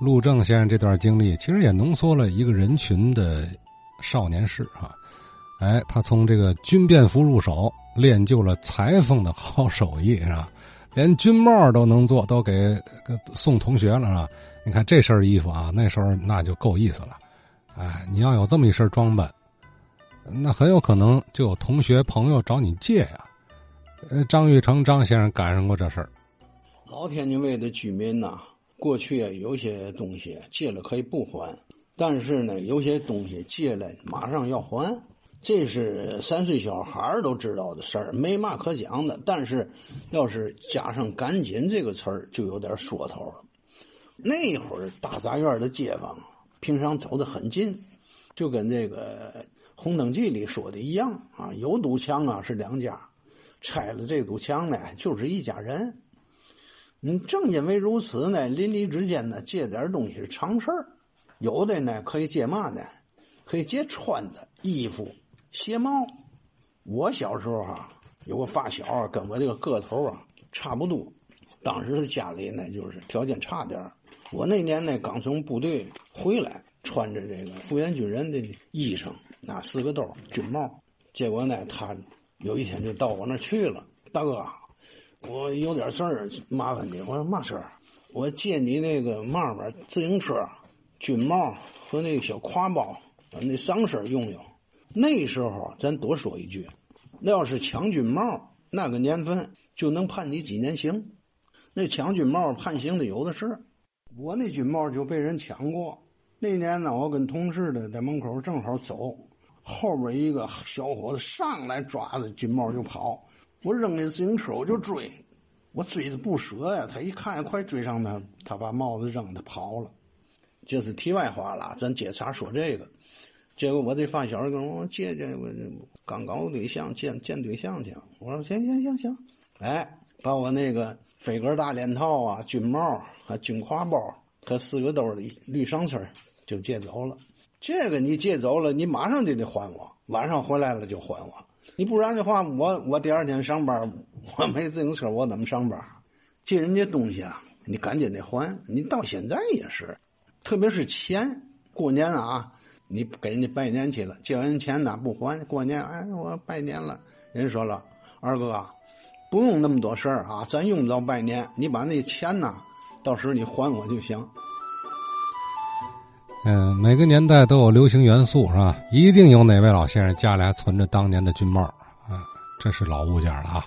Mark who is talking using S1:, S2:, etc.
S1: 陆正先生这段经历，其实也浓缩了一个人群的少年事啊。哎，他从这个军便服入手，练就了裁缝的好手艺，是吧？连军帽都能做，都给送同学了，是吧？你看这身衣服啊，那时候那就够意思了。哎，你要有这么一身装扮，那很有可能就有同学朋友找你借呀。张玉成张先生赶上过这事儿。
S2: 老天津卫的居民呐，过去啊有些东西借了可以不还，但是呢，有些东西借了马上要还。这是三岁小孩都知道的事儿，没嘛可讲的。但是，要是加上“赶紧”这个词儿，就有点说头了。那会儿大杂院的街坊平常走得很近，就跟这个《红灯记》里说的一样啊，有堵墙啊是两家，拆了这堵墙呢就是一家人。嗯，正因为如此呢，邻里之间呢借点东西是常事儿，有的呢可以借嘛呢？可以借穿的衣服。鞋帽，我小时候啊，有个发小跟我这个个头啊差不多。当时他家里呢就是条件差点我那年呢刚从部队回来，穿着这个复员军人的衣裳，拿四个兜军帽。结果呢，他有一天就到我那去了。大哥，我有点事儿，麻烦你。我说嘛事儿？我借你那个帽儿、自行车、军帽和那个小挎包，那上身用用。那时候，咱多说一句，那要是抢军帽，那个年份就能判你几年刑。那抢军帽判刑的有的是。我那军帽就被人抢过。那年呢，我跟同事的在门口正好走，后边一个小伙子上来抓着军帽就跑。我扔那自行车我就追，我追的不舍呀。他一看快追上他，他把帽子扔，他跑了。这是题外话了，咱接茬说这个。结果我这发小跟我借借，我刚搞对象，见见对象去。我说行行行行，哎，把我那个飞格大链套啊、军帽、啊、军挎包和四个兜的绿上身就借走了。这个你借走了，你马上就得还我，晚上回来了就还我。你不然的话，我我第二天上班，我没自行车，我怎么上班？借人家东西啊，你赶紧得还。你到现在也是，特别是钱，过年啊。你给人家拜年去了，借完钱呢不还，过年哎我拜年了，人说了二哥，不用那么多事儿啊，咱用不着拜年，你把那钱呢，到时候你还我就行。
S1: 嗯，每个年代都有流行元素是吧？一定有哪位老先生家里还存着当年的军帽啊，这是老物件了啊。